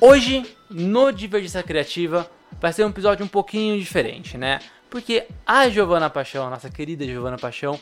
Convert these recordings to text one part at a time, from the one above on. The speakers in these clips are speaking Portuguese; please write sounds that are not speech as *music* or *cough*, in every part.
Hoje, no Divergência Criativa, vai ser um episódio um pouquinho diferente, né? Porque a Giovana Paixão, nossa querida Giovana Paixão,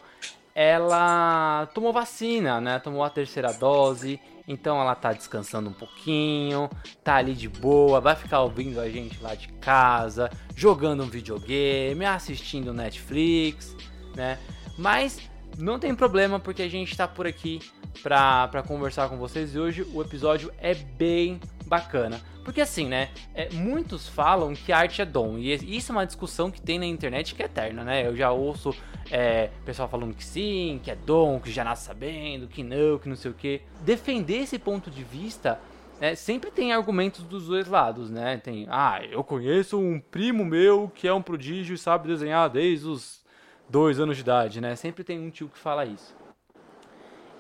ela tomou vacina, né? Tomou a terceira dose, então ela tá descansando um pouquinho, tá ali de boa, vai ficar ouvindo a gente lá de casa, jogando um videogame, assistindo Netflix, né? Mas não tem problema porque a gente tá por aqui pra, pra conversar com vocês e hoje o episódio é bem bacana. Porque assim, né? É, muitos falam que arte é dom. E isso é uma discussão que tem na internet que é eterna, né? Eu já ouço é, pessoal falando que sim, que é dom, que já nasce sabendo, que não, que não sei o que. Defender esse ponto de vista é, sempre tem argumentos dos dois lados, né? Tem, ah, eu conheço um primo meu que é um prodígio e sabe desenhar desde os dois anos de idade, né? Sempre tem um tio que fala isso.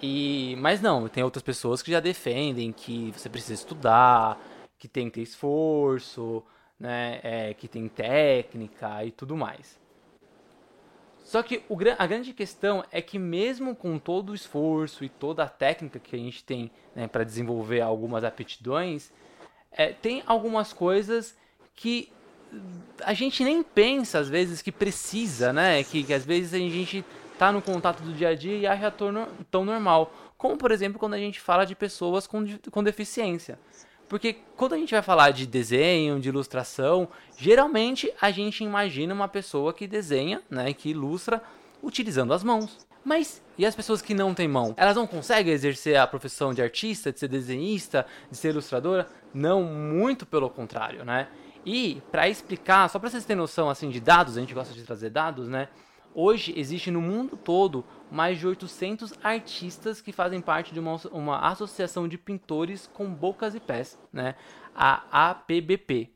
E, mas não, tem outras pessoas que já defendem que você precisa estudar, que tem que ter esforço, né, é, que tem técnica e tudo mais. Só que o, a grande questão é que mesmo com todo o esforço e toda a técnica que a gente tem né, para desenvolver algumas aptidões, é, tem algumas coisas que a gente nem pensa às vezes que precisa, né? Que, que às vezes a gente tá no contato do dia a dia e acha tão, tão normal. Como, por exemplo, quando a gente fala de pessoas com, com deficiência. Porque quando a gente vai falar de desenho, de ilustração, geralmente a gente imagina uma pessoa que desenha, né, que ilustra utilizando as mãos. Mas e as pessoas que não têm mão? Elas não conseguem exercer a profissão de artista, de ser desenhista, de ser ilustradora? Não, muito pelo contrário, né? E para explicar, só para vocês terem noção assim de dados, a gente gosta de trazer dados, né? Hoje existe no mundo todo mais de 800 artistas que fazem parte de uma, uma associação de pintores com bocas e pés, né? a APBP.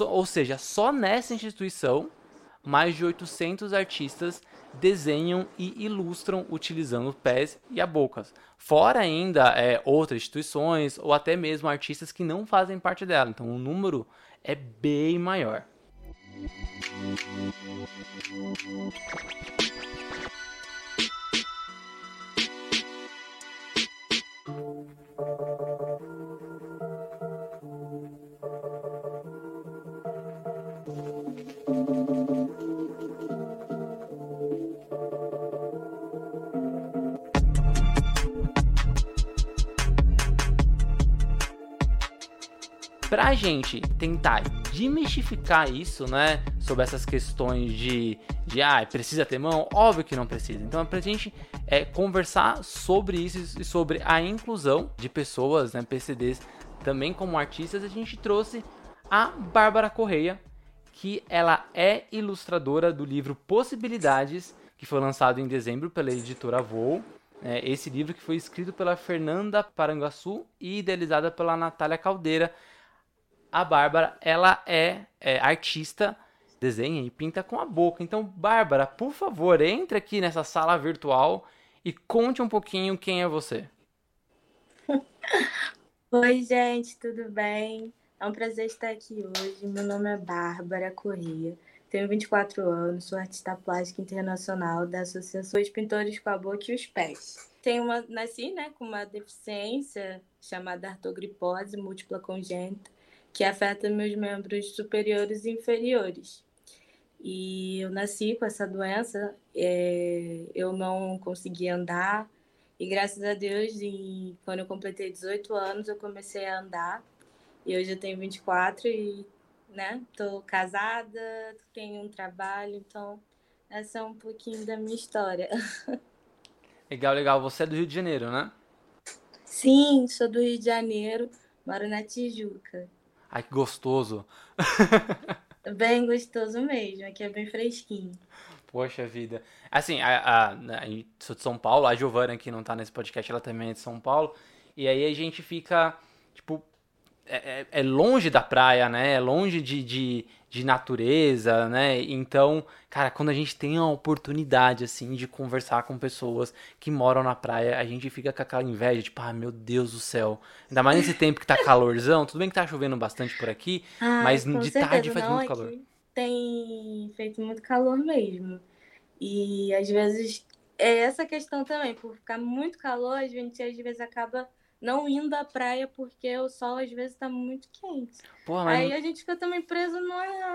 Ou seja, só nessa instituição, mais de 800 artistas desenham e ilustram utilizando pés e a bocas. Fora ainda é, outras instituições ou até mesmo artistas que não fazem parte dela. Então o número é bem maior. Thank you. Pra gente tentar demistificar isso, né? Sobre essas questões de, de ah, precisa ter mão? Óbvio que não precisa. Então é pra gente é, conversar sobre isso e sobre a inclusão de pessoas, né, PCDs, também como artistas, a gente trouxe a Bárbara Correia, que ela é ilustradora do livro Possibilidades, que foi lançado em dezembro pela editora Voo. É, esse livro que foi escrito pela Fernanda Paranguaçu e idealizada pela Natália Caldeira, a Bárbara, ela é, é, artista, desenha e pinta com a boca. Então, Bárbara, por favor, entre aqui nessa sala virtual e conte um pouquinho quem é você. *laughs* Oi, gente, tudo bem? É um prazer estar aqui hoje. Meu nome é Bárbara Corrêa. Tenho 24 anos, sou artista plástica internacional da Associação dos Pintores com a Boca e os Pés. Tenho uma, nasci né, com uma deficiência chamada artogripose múltipla congênita que afeta meus membros superiores e inferiores. E eu nasci com essa doença, é, eu não conseguia andar, e graças a Deus, em, quando eu completei 18 anos, eu comecei a andar, e hoje eu tenho 24 e, né, tô casada, tenho um trabalho, então essa é um pouquinho da minha história. *laughs* Legal, legal. Você é do Rio de Janeiro, né? Sim, sou do Rio de Janeiro, moro na Tijuca. Ai, que gostoso. *laughs* bem gostoso mesmo, aqui é bem fresquinho. Poxa vida. Assim, a, a, a, sou de São Paulo, a Giovana que não tá nesse podcast, ela também é de São Paulo. E aí a gente fica, tipo, é, é, é longe da praia, né? É longe de, de, de natureza, né? Então, cara, quando a gente tem a oportunidade, assim, de conversar com pessoas que moram na praia, a gente fica com aquela inveja, tipo, ah, meu Deus do céu. Ainda mais nesse tempo que tá calorzão, tudo bem que tá chovendo bastante por aqui, Ai, mas de certeza, tarde faz muito calor. Tem feito muito calor mesmo. E às vezes é essa questão também, por ficar muito calor, a gente às vezes acaba não indo à praia porque o sol às vezes está muito quente. Mas... Aí a gente fica também preso no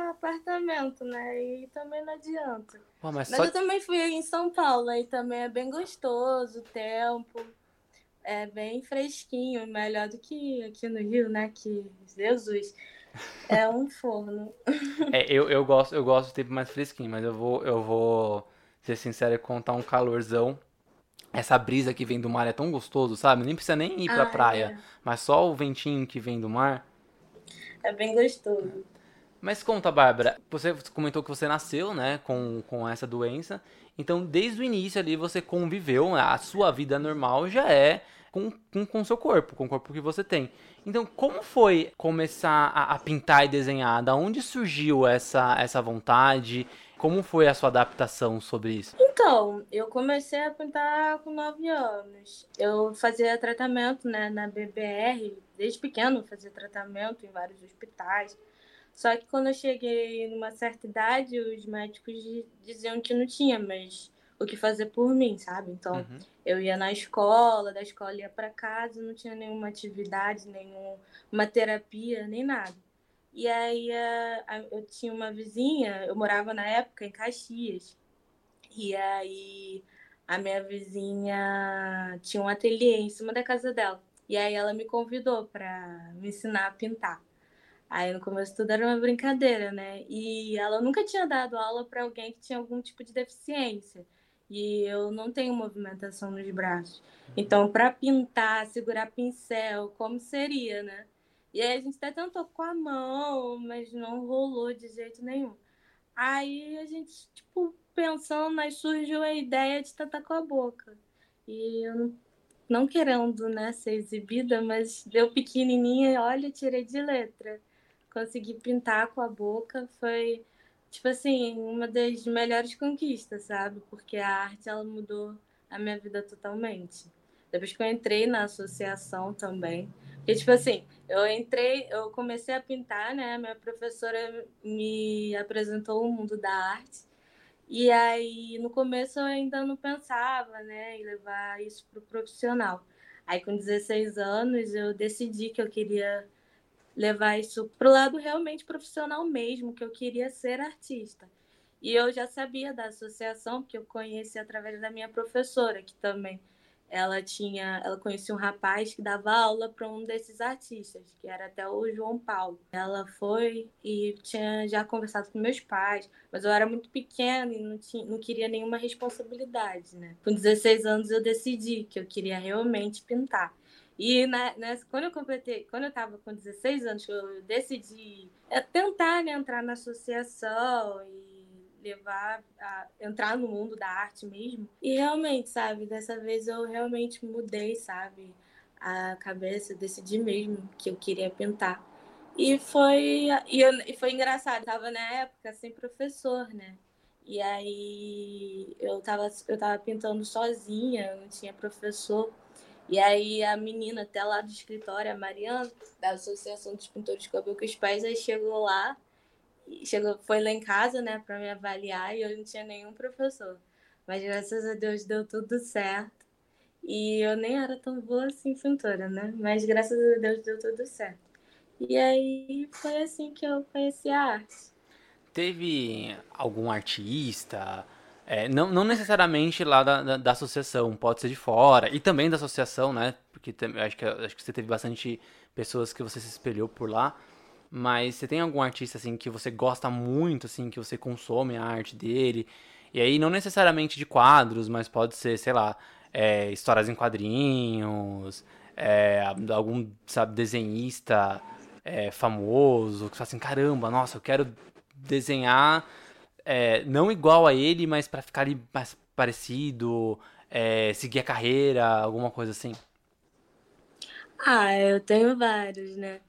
apartamento, né? E também não adianta. Mas, mas só... eu também fui em São Paulo, aí também é bem gostoso o tempo. É bem fresquinho, melhor do que aqui no Rio, né? Que Jesus. É um *laughs* forno. É, eu, eu gosto, eu gosto do tempo mais fresquinho, mas eu vou, eu vou ser sincero e contar um calorzão essa brisa que vem do mar é tão gostoso, sabe? Nem precisa nem ir pra ah, praia, é. mas só o ventinho que vem do mar. É bem gostoso. Mas conta, Bárbara, você comentou que você nasceu, né, com, com essa doença. Então, desde o início ali, você conviveu, né? a sua vida normal já é com, com, com o seu corpo, com o corpo que você tem. Então, como foi começar a, a pintar e desenhar? Da onde surgiu essa, essa vontade? Como foi a sua adaptação sobre isso? Então, eu comecei a pintar com 9 anos. Eu fazia tratamento né, na BBR, desde pequeno fazia tratamento em vários hospitais. Só que quando eu cheguei numa certa idade, os médicos diziam que não tinha mais o que fazer por mim, sabe? Então, uhum. eu ia na escola, da escola ia para casa, não tinha nenhuma atividade, nenhuma terapia, nem nada. E aí eu tinha uma vizinha, eu morava na época em Caxias. E aí a minha vizinha tinha um ateliê em cima da casa dela. E aí ela me convidou para me ensinar a pintar. Aí no começo tudo era uma brincadeira, né? E ela nunca tinha dado aula para alguém que tinha algum tipo de deficiência. E eu não tenho movimentação nos braços. Então, para pintar, segurar pincel, como seria, né? E aí a gente até tentou com a mão, mas não rolou de jeito nenhum. Aí a gente, tipo, pensando, aí surgiu a ideia de tentar com a boca. E eu não, não querendo, né, ser exibida, mas deu pequenininha, olha, tirei de letra. Consegui pintar com a boca, foi, tipo assim, uma das melhores conquistas, sabe? Porque a arte, ela mudou a minha vida totalmente. Depois que eu entrei na associação também, porque, tipo assim, eu entrei, eu comecei a pintar, né? Minha professora me apresentou o mundo da arte. E aí, no começo, eu ainda não pensava, né, em levar isso para o profissional. Aí, com 16 anos, eu decidi que eu queria levar isso para o lado realmente profissional mesmo, que eu queria ser artista. E eu já sabia da associação, porque eu conheci através da minha professora, que também ela tinha, ela conhecia um rapaz que dava aula para um desses artistas, que era até o João Paulo. Ela foi e tinha já conversado com meus pais, mas eu era muito pequena e não, tinha, não queria nenhuma responsabilidade, né? Com 16 anos eu decidi que eu queria realmente pintar. E na, nessa, quando eu completei, quando eu estava com 16 anos, eu decidi é, tentar né, entrar na associação e levar a entrar no mundo da arte mesmo. E realmente, sabe, dessa vez eu realmente mudei, sabe, a cabeça, decidi mesmo que eu queria pintar. E foi e, eu, e foi engraçado, eu tava na época sem professor, né? E aí eu tava, eu tava pintando sozinha, não tinha professor. E aí a menina até lá do escritório, a Mariana, da Associação dos Pintores de os Pais, aí chegou lá chegou, foi lá em casa, né, para me avaliar e eu não tinha nenhum professor. Mas graças a Deus deu tudo certo. E eu nem era tão boa assim pintora, né? Mas graças a Deus deu tudo certo. E aí foi assim que eu conheci a arte. Teve algum artista, é, não, não necessariamente lá da, da, da, associação, pode ser de fora, e também da associação, né? Porque acho que, acho que você teve bastante pessoas que você se espelhou por lá. Mas você tem algum artista assim que você gosta muito, assim, que você consome a arte dele? E aí não necessariamente de quadros, mas pode ser, sei lá, é, histórias em quadrinhos, é, algum, sabe, desenhista é, famoso, que fala assim, caramba, nossa, eu quero desenhar é, não igual a ele, mas para ficar mais parecido, é, seguir a carreira, alguma coisa assim. Ah, eu tenho vários, né?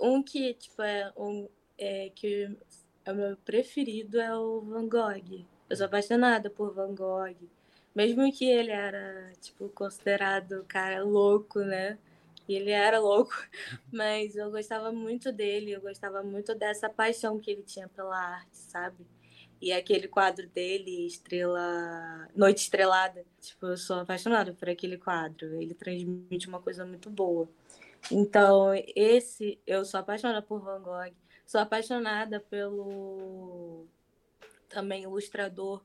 Um que, tipo, é um é, que é o meu preferido é o Van Gogh. Eu sou apaixonada por Van Gogh. Mesmo que ele era, tipo, considerado cara louco, né? E ele era louco, *laughs* mas eu gostava muito dele, eu gostava muito dessa paixão que ele tinha pela arte, sabe? E aquele quadro dele, Estrela. Noite Estrelada. Tipo, eu sou apaixonada por aquele quadro. Ele transmite uma coisa muito boa. Então, esse. Eu sou apaixonada por Van Gogh. Sou apaixonada pelo. Também ilustrador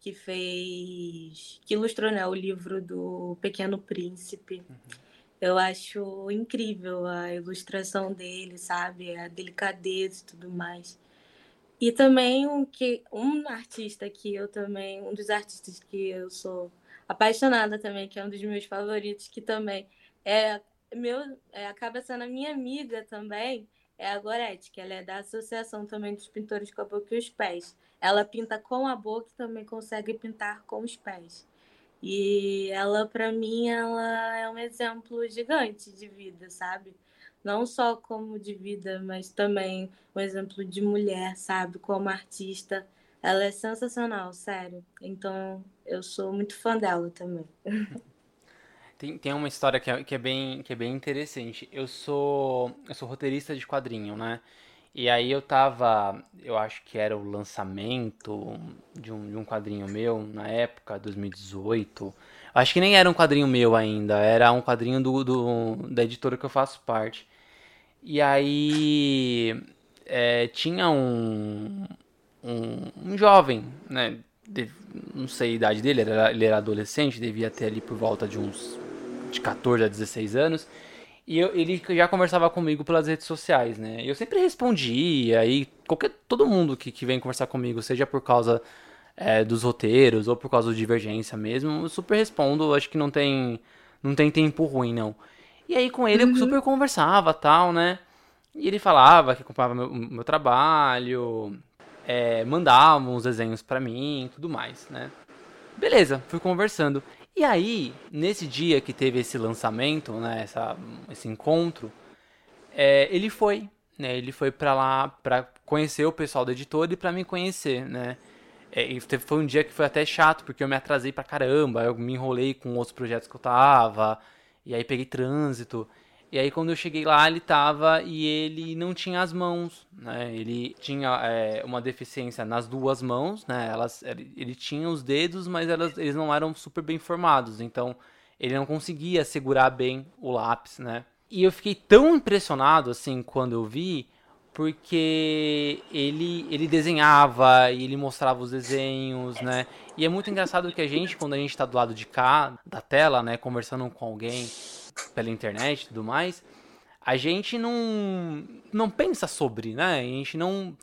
que fez. que ilustrou né, o livro do Pequeno Príncipe. Uhum. Eu acho incrível a ilustração dele, sabe? A delicadeza e tudo mais. E também um, que, um artista que eu também, um dos artistas que eu sou apaixonada também, que é um dos meus favoritos, que também é meu, é, acaba sendo a minha amiga também, é a Gorete, que ela é da Associação também dos Pintores com a Boca e os Pés. Ela pinta com a boca e também consegue pintar com os pés. E ela, para mim, ela é um exemplo gigante de vida, sabe? não só como de vida, mas também um exemplo de mulher, sabe? Como artista. Ela é sensacional, sério. Então, eu sou muito fã dela também. *laughs* Tem, tem uma história que é, que, é bem, que é bem interessante. Eu sou, eu sou roteirista de quadrinho, né? E aí eu tava, eu acho que era o lançamento de um, de um quadrinho meu na época, 2018. Acho que nem era um quadrinho meu ainda, era um quadrinho do, do da editora que eu faço parte. E aí é, tinha um, um, um, jovem, né? De, não sei a idade dele, ele era, ele era adolescente, devia ter ali por volta de uns de 14 a 16 anos. E eu, ele já conversava comigo pelas redes sociais, né? Eu sempre respondia, e qualquer, todo mundo que, que vem conversar comigo, seja por causa é, dos roteiros ou por causa de divergência mesmo, eu super respondo, acho que não tem, não tem tempo ruim, não. E aí com ele uhum. eu super conversava tal, né? E ele falava que acompanhava meu, meu trabalho, é, mandava uns desenhos para mim e tudo mais, né? Beleza, fui conversando. E aí, nesse dia que teve esse lançamento, né, essa, esse encontro, é, ele foi, né? Ele foi para lá para conhecer o pessoal da editora e para me conhecer, né? É, e foi um dia que foi até chato, porque eu me atrasei pra caramba, eu me enrolei com outros projetos que eu tava, e aí peguei trânsito. E aí quando eu cheguei lá, ele tava e ele não tinha as mãos, né? Ele tinha é, uma deficiência nas duas mãos, né? Elas, ele tinha os dedos, mas elas, eles não eram super bem formados, então ele não conseguia segurar bem o lápis, né? E eu fiquei tão impressionado, assim, quando eu vi, porque ele, ele desenhava e ele mostrava os desenhos, né? E é muito engraçado que a gente, quando a gente está do lado de cá, da tela, né, conversando com alguém pela internet e tudo mais, a gente não, não pensa sobre, né? A gente não,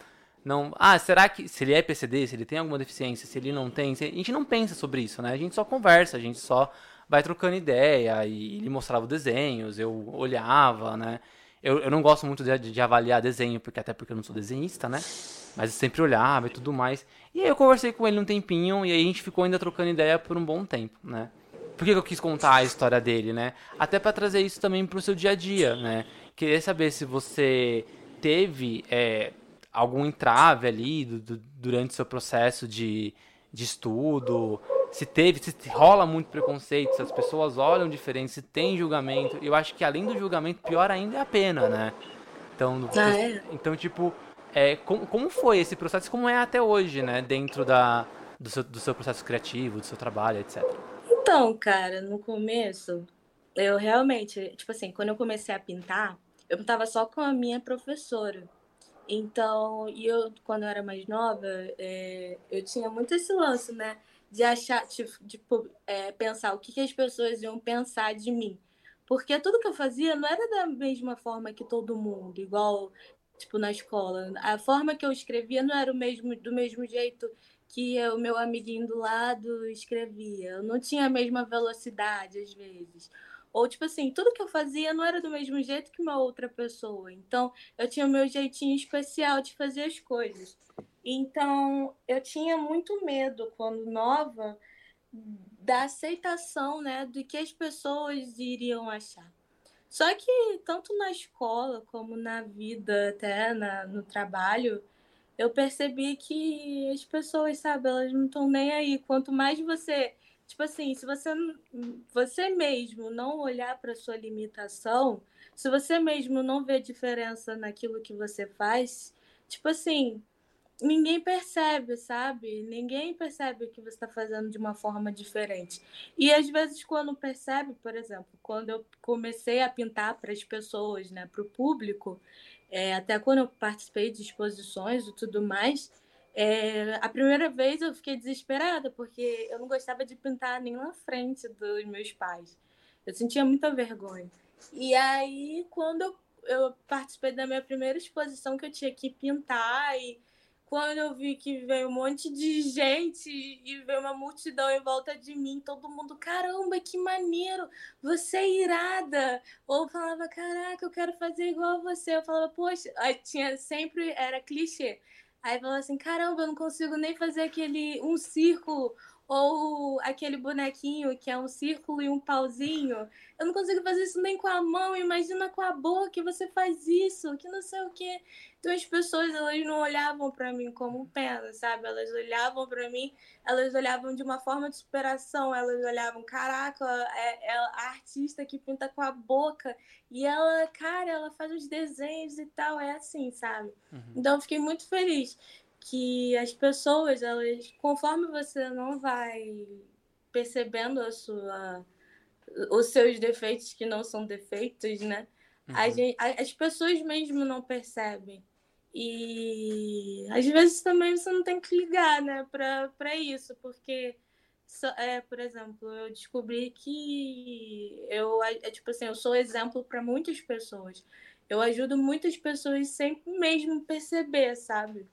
não... Ah, será que... Se ele é PCD, se ele tem alguma deficiência, se ele não tem... a gente não pensa sobre isso, né? A gente só conversa, a gente só vai trocando ideia e ele mostrava desenhos, eu olhava, né? Eu, eu não gosto muito de, de, avaliar desenho, porque até porque eu não sou desenhista, né? Mas eu sempre olhava e tudo mais. E aí eu conversei com ele um tempinho e aí a gente ficou ainda trocando ideia por um bom tempo, né? Por que eu quis contar a história dele, né? Até para trazer isso também pro seu dia a dia, né? Queria saber se você teve é, algum entrave ali do, do, durante o seu processo de, de estudo, se teve, se rola muito preconceito, se as pessoas olham diferente, se tem julgamento. Eu acho que além do julgamento, pior ainda é a pena, né? Então, ah, é. então tipo, é, como, como foi esse processo, como é até hoje, né? Dentro da, do, seu, do seu processo criativo, do seu trabalho, etc. Então, cara, no começo, eu realmente, tipo assim, quando eu comecei a pintar, eu pintava só com a minha professora. Então, e eu, quando eu era mais nova, é, eu tinha muito esse lance, né? de achar, tipo, de, de é, pensar o que, que as pessoas iam pensar de mim. Porque tudo que eu fazia não era da mesma forma que todo mundo, igual, tipo, na escola. A forma que eu escrevia não era o mesmo, do mesmo jeito que o meu amiguinho do lado escrevia. Eu não tinha a mesma velocidade, às vezes. Ou, tipo assim, tudo que eu fazia não era do mesmo jeito que uma outra pessoa. Então, eu tinha o meu jeitinho especial de fazer as coisas. Então, eu tinha muito medo, quando nova, da aceitação, né, do que as pessoas iriam achar. Só que tanto na escola como na vida, até na, no trabalho, eu percebi que as pessoas, sabe, elas não estão nem aí. Quanto mais você, tipo assim, se você você mesmo não olhar para sua limitação, se você mesmo não vê diferença naquilo que você faz, tipo assim, ninguém percebe, sabe? Ninguém percebe que você está fazendo de uma forma diferente. E às vezes, quando percebe, por exemplo, quando eu comecei a pintar para as pessoas, né, para o público, é, até quando eu participei de exposições e tudo mais, é, a primeira vez eu fiquei desesperada, porque eu não gostava de pintar nem na frente dos meus pais. Eu sentia muita vergonha. E aí, quando eu, eu participei da minha primeira exposição, que eu tinha que pintar e quando eu vi que veio um monte de gente e veio uma multidão em volta de mim, todo mundo, caramba, que maneiro, você é irada. Ou falava, caraca, eu quero fazer igual a você. Eu falava, poxa, aí tinha sempre, era clichê. Aí falava assim, caramba, eu não consigo nem fazer aquele, um círculo ou aquele bonequinho que é um círculo e um pauzinho. Eu não consigo fazer isso nem com a mão, imagina com a boca, que você faz isso, que não sei o quê. Então as pessoas elas não olhavam para mim como pena, sabe? Elas olhavam para mim, elas olhavam de uma forma de superação, elas olhavam, caraca, é, é a artista que pinta com a boca e ela, cara, ela faz os desenhos e tal, é assim, sabe? Uhum. Então eu fiquei muito feliz que as pessoas, elas, conforme você não vai percebendo a sua, os seus defeitos que não são defeitos, né? Uhum. Gente, as pessoas mesmo não percebem. E às vezes também você não tem que ligar, né, para isso, porque, é, por exemplo, eu descobri que eu, é, tipo assim, eu sou exemplo para muitas pessoas. Eu ajudo muitas pessoas sem mesmo perceber, sabe?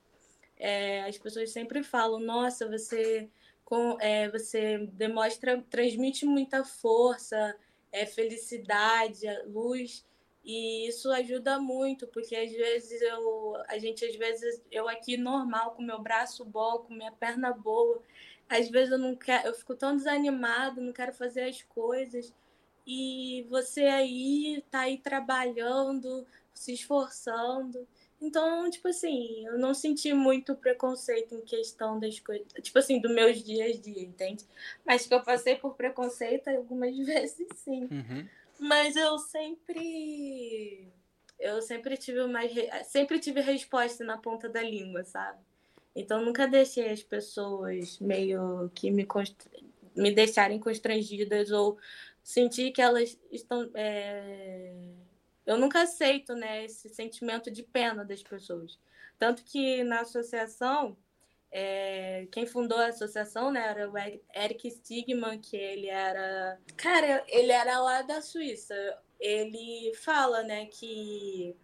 é, as pessoas sempre falam, nossa, você, com, é, você demonstra, transmite muita força, é, felicidade, luz, e isso ajuda muito, porque às vezes eu, a gente, às vezes, eu aqui normal, com meu braço bom, com minha perna boa, às vezes eu não quero, eu fico tão desanimado, não quero fazer as coisas, e você aí tá aí trabalhando, se esforçando, então, tipo assim, eu não senti muito preconceito em questão das coisas, tipo assim, do meus dias a dia, entende? Mas que eu passei por preconceito algumas *laughs* vezes, sim. Uhum. Mas eu sempre eu sempre tive uma sempre tive resposta na ponta da língua, sabe? Então nunca deixei as pessoas meio que me const... me deixarem constrangidas ou sentir que elas estão é eu nunca aceito né, esse sentimento de pena das pessoas. Tanto que na associação, é, quem fundou a associação né, era o Eric Stigman, que ele era. Cara, ele era lá da Suíça. Ele fala né, que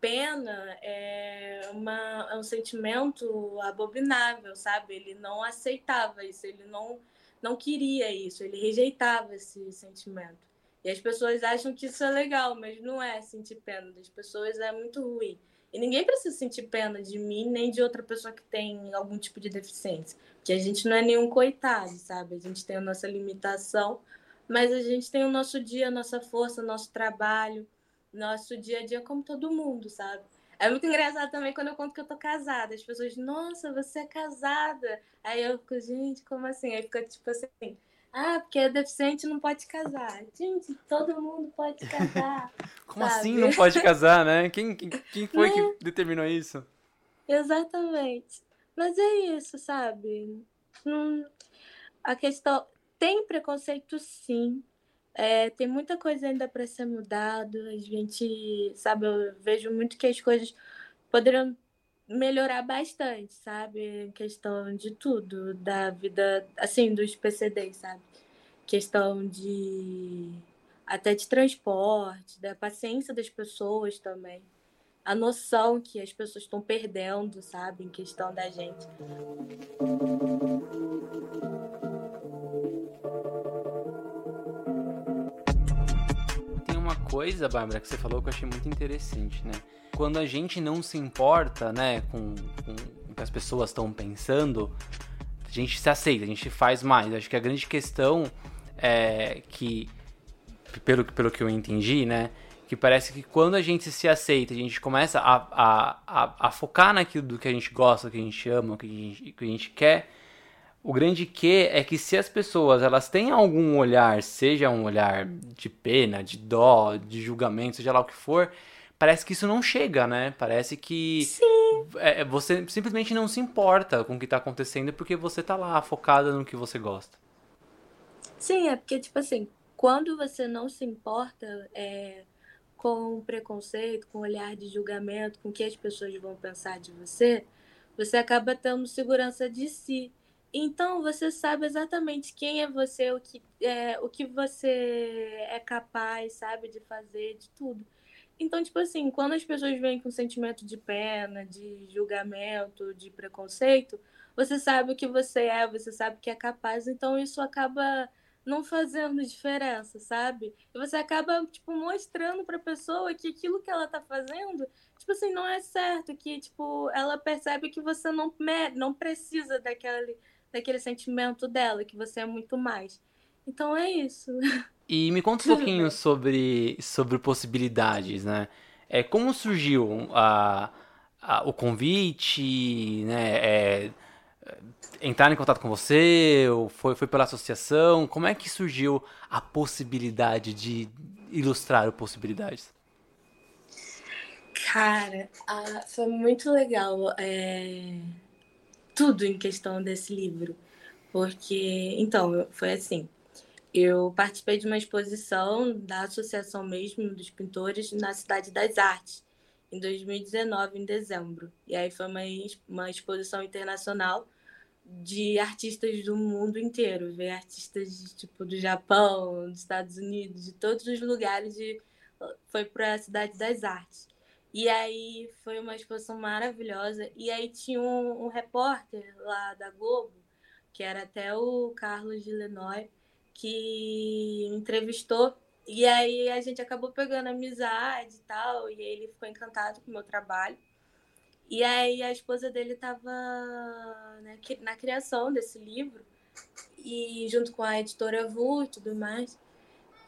pena é, uma, é um sentimento abominável, sabe? Ele não aceitava isso, ele não, não queria isso, ele rejeitava esse sentimento. E as pessoas acham que isso é legal, mas não é sentir pena das pessoas, é muito ruim. E ninguém precisa sentir pena de mim nem de outra pessoa que tem algum tipo de deficiência. Porque a gente não é nenhum coitado, sabe? A gente tem a nossa limitação, mas a gente tem o nosso dia, a nossa força, o nosso trabalho, nosso dia a dia como todo mundo, sabe? É muito engraçado também quando eu conto que eu tô casada. As pessoas, nossa, você é casada. Aí eu fico, gente, como assim? Aí fica tipo assim, ah, porque é deficiente não pode casar. Gente, todo mundo pode casar. *laughs* Como sabe? assim não pode casar, né? Quem, quem, quem foi que né? determinou isso? Exatamente. Mas é isso, sabe? A questão. Tem preconceito, sim. É, tem muita coisa ainda para ser mudado. A gente, sabe, eu vejo muito que as coisas poderiam melhorar bastante, sabe? Em questão de tudo, da vida, assim, dos PCDs, sabe? Questão de. até de transporte, da paciência das pessoas também. A noção que as pessoas estão perdendo, sabe? Em questão da gente. Coisa, Bárbara, que você falou que eu achei muito interessante, né? quando a gente não se importa, né, com, com o que as pessoas estão pensando, a gente se aceita, a gente faz mais. Acho que a grande questão é que pelo, pelo que eu entendi, né? Que parece que quando a gente se aceita, a gente começa a, a, a, a focar naquilo do que a gente gosta, que a gente ama, que a gente, que a gente quer. O grande que é que se as pessoas elas têm algum olhar, seja um olhar de pena, de dó, de julgamento, seja lá o que for, parece que isso não chega, né? Parece que é, você simplesmente não se importa com o que está acontecendo porque você tá lá focada no que você gosta. Sim, é porque, tipo assim, quando você não se importa é, com preconceito, com olhar de julgamento, com o que as pessoas vão pensar de você, você acaba tendo segurança de si. Então você sabe exatamente quem é você, o que, é, o que você é capaz, sabe, de fazer, de tudo. Então, tipo assim, quando as pessoas vêm com sentimento de pena, de julgamento, de preconceito, você sabe o que você é, você sabe que é capaz, então isso acaba não fazendo diferença, sabe? E você acaba, tipo, mostrando pra pessoa que aquilo que ela tá fazendo, tipo assim, não é certo, que, tipo, ela percebe que você não, não precisa daquele, daquele sentimento dela, que você é muito mais. Então é isso. *laughs* E me conta um pouquinho sobre, sobre possibilidades, né? É, como surgiu a, a o convite, né? É, entrar em contato com você? Ou foi, foi pela associação? Como é que surgiu a possibilidade de ilustrar o Possibilidades? Cara, foi muito legal é, tudo em questão desse livro. Porque, então, foi assim. Eu participei de uma exposição da associação mesmo dos pintores na Cidade das Artes, em 2019, em dezembro. E aí foi uma, uma exposição internacional de artistas do mundo inteiro, ver artistas tipo do Japão, dos Estados Unidos, de todos os lugares e foi para a cidade das artes. E aí foi uma exposição maravilhosa e aí tinha um, um repórter lá da Globo, que era até o Carlos de Lenoy, que entrevistou e aí a gente acabou pegando amizade e tal, e ele ficou encantado com o meu trabalho. E aí a esposa dele estava né, na criação desse livro, e junto com a editora Vu e tudo mais.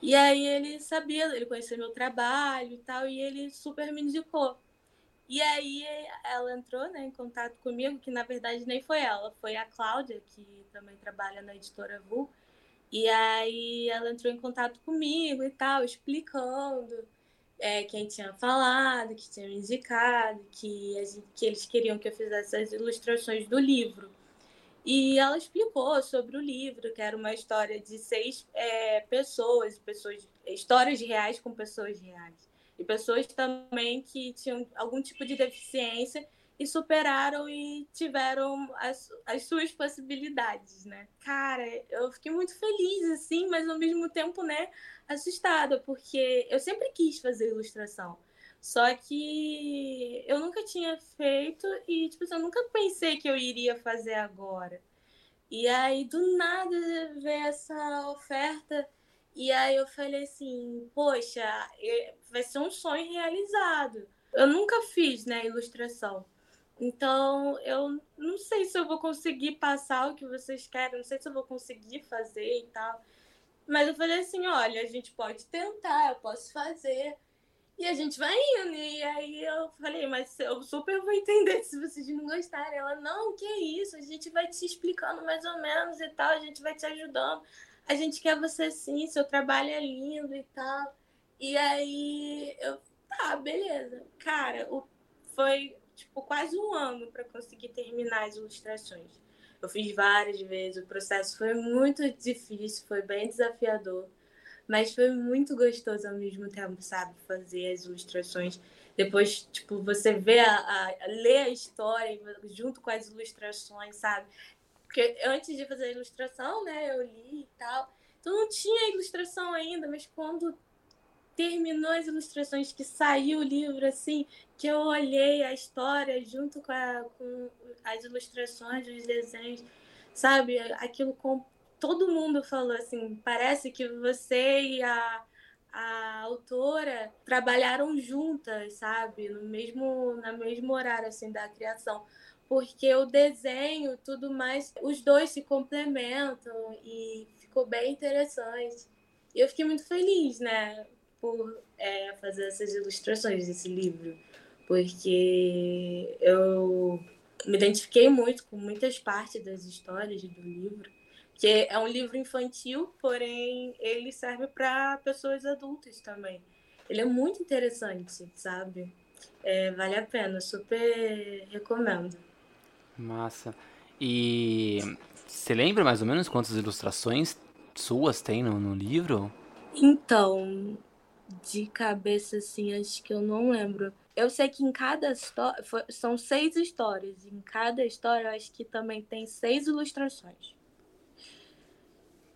E aí ele sabia, ele conhecia meu trabalho e tal, e ele super me indicou. E aí ela entrou né, em contato comigo, que na verdade nem foi ela, foi a Cláudia, que também trabalha na editora Vu. E aí ela entrou em contato comigo e tal, explicando é, quem tinha falado, que tinha me indicado, que, gente, que eles queriam que eu fizesse as ilustrações do livro. E ela explicou sobre o livro, que era uma história de seis é, pessoas, pessoas, histórias reais com pessoas reais. E pessoas também que tinham algum tipo de deficiência e superaram e tiveram as, as suas possibilidades, né? Cara, eu fiquei muito feliz, assim, mas ao mesmo tempo, né, assustada, porque eu sempre quis fazer ilustração. Só que eu nunca tinha feito e, tipo, eu nunca pensei que eu iria fazer agora. E aí, do nada, veio essa oferta. E aí eu falei assim, poxa, vai ser um sonho realizado. Eu nunca fiz, né, ilustração. Então, eu não sei se eu vou conseguir passar o que vocês querem, não sei se eu vou conseguir fazer e tal. Mas eu falei assim: olha, a gente pode tentar, eu posso fazer. E a gente vai indo. E aí eu falei: mas eu super vou entender *laughs* se vocês não gostarem. Ela: não, que isso, a gente vai te explicando mais ou menos e tal, a gente vai te ajudando. A gente quer você sim, seu trabalho é lindo e tal. E aí eu, tá, beleza. Cara, o, foi tipo, quase um ano para conseguir terminar as ilustrações. Eu fiz várias vezes, o processo foi muito difícil, foi bem desafiador, mas foi muito gostoso ao mesmo tempo, sabe? Fazer as ilustrações. Depois, tipo, você vê a, a, ler a história junto com as ilustrações, sabe? Porque antes de fazer a ilustração, né, eu li e tal. Então não tinha ilustração ainda, mas quando terminou as ilustrações, que saiu o livro, assim, que eu olhei a história junto com, a, com as ilustrações, os desenhos, sabe? Aquilo todo mundo falou assim, parece que você e a, a autora trabalharam juntas, sabe? No mesmo, no mesmo horário, assim, da criação. Porque o desenho, tudo mais, os dois se complementam e ficou bem interessante. E eu fiquei muito feliz, né, por é, fazer essas ilustrações desse livro, porque eu me identifiquei muito com muitas partes das histórias do livro, que é um livro infantil, porém ele serve para pessoas adultas também. Ele é muito interessante, sabe? É, vale a pena, super recomendo. Massa. E você lembra mais ou menos quantas ilustrações suas tem no, no livro? Então, de cabeça assim, acho que eu não lembro. Eu sei que em cada história. São seis histórias. Em cada história, eu acho que também tem seis ilustrações.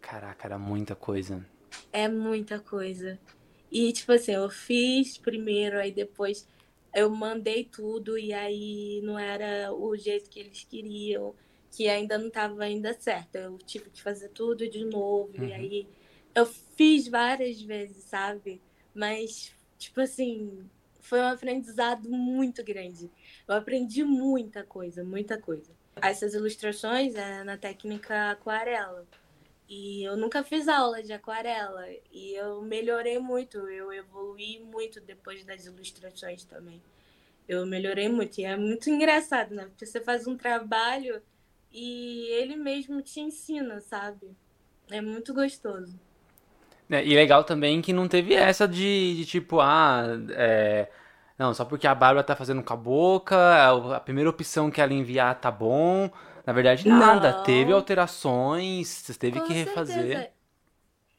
Caraca, era muita coisa. É muita coisa. E, tipo assim, eu fiz primeiro, aí depois eu mandei tudo, e aí não era o jeito que eles queriam, que ainda não estava ainda certo. Eu tive que fazer tudo de novo, uhum. e aí eu fiz várias vezes, sabe? Mas, tipo assim, foi um aprendizado muito grande. Eu aprendi muita coisa, muita coisa. Essas ilustrações é na técnica aquarela. E eu nunca fiz aula de aquarela. E eu melhorei muito, eu evolui muito depois das ilustrações também. Eu melhorei muito. E é muito engraçado, né? Porque você faz um trabalho e ele mesmo te ensina, sabe? É muito gostoso. É, e legal também que não teve essa de, de tipo, ah, é, não, só porque a Bárbara tá fazendo com a boca, a primeira opção que ela enviar tá bom. Na verdade, nada. Não. Teve alterações, você teve com que refazer. Certeza.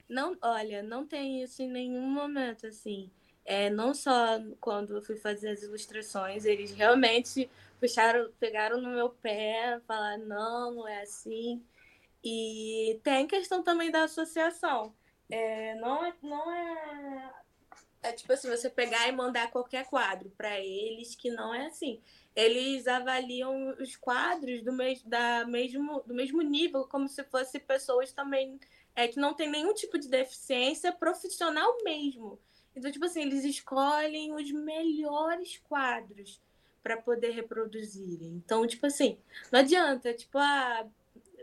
Não, olha, não tem isso em nenhum momento, assim. É, não só quando eu fui fazer as ilustrações, eles realmente puxaram, pegaram no meu pé, falaram, não, não é assim. E tem questão também da associação. É, não, é, não é. É tipo assim, você pegar e mandar qualquer quadro para eles, que não é assim. Eles avaliam os quadros do, da mesmo, do mesmo nível, como se fossem pessoas também é, que não tem nenhum tipo de deficiência profissional mesmo. Então, tipo assim, eles escolhem os melhores quadros para poder reproduzirem. Então, tipo assim, não adianta, tipo, ah,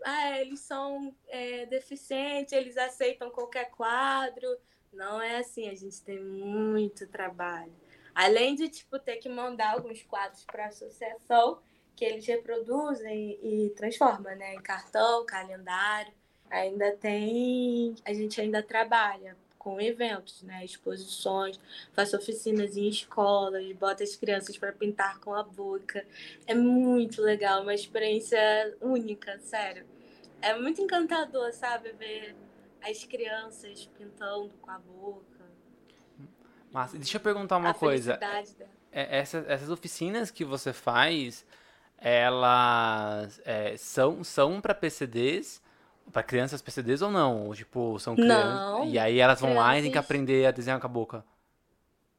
ah, eles são é, deficientes, eles aceitam qualquer quadro. Não é assim, a gente tem muito trabalho. Além de tipo ter que mandar alguns quadros para a associação que eles reproduzem e transformam, né, em cartão, calendário. Ainda tem, a gente ainda trabalha com eventos, né? exposições, faço oficinas em escolas, bota as crianças para pintar com a boca. É muito legal, uma experiência única, sério. É muito encantador, sabe, ver as crianças pintando com a boca. Mas deixa eu perguntar uma a coisa. É, essas, essas oficinas que você faz, elas é, são, são para PCDs para crianças PCDs ou não? Ou, tipo, são crianças. Não, e aí elas vão lá e têm que aprender a desenhar com a boca.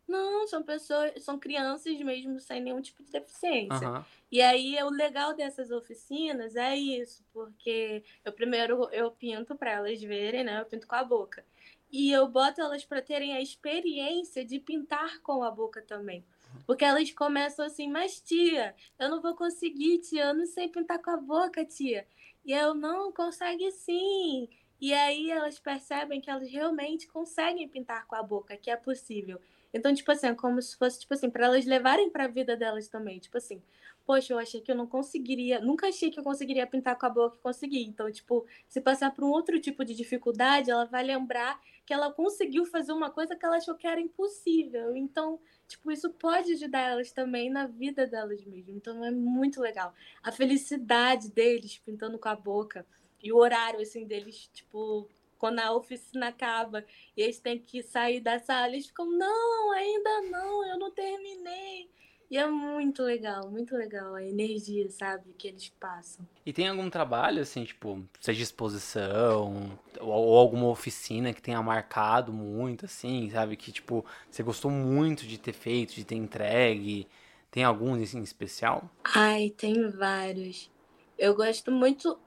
Não, são pessoas, são crianças mesmo sem nenhum tipo de deficiência. Uhum. E aí o legal dessas oficinas é isso, porque eu primeiro eu pinto para elas verem, né? Eu pinto com a boca. E eu boto elas para terem a experiência de pintar com a boca também. Porque elas começam assim, mas tia, eu não vou conseguir, tia, eu não sei pintar com a boca, tia. E eu não consegue sim. E aí elas percebem que elas realmente conseguem pintar com a boca, que é possível. Então, tipo assim, é como se fosse, tipo assim, para elas levarem para a vida delas também. Tipo assim, poxa, eu achei que eu não conseguiria, nunca achei que eu conseguiria pintar com a boca e consegui. Então, tipo, se passar por um outro tipo de dificuldade, ela vai lembrar que ela conseguiu fazer uma coisa que ela achou que era impossível. Então, tipo, isso pode ajudar elas também na vida delas mesmo. Então é muito legal. A felicidade deles pintando com a boca e o horário assim deles, tipo, quando a oficina acaba e eles têm que sair da sala, eles ficam, não, ainda não, eu não terminei. E é muito legal, muito legal a energia, sabe, que eles passam. E tem algum trabalho, assim, tipo, seja exposição ou, ou, alguma oficina que tenha marcado muito, assim, sabe? Que, tipo, você gostou muito de ter feito, de ter entregue? Tem algum, assim, especial? Ai, tem vários. Eu gosto muito...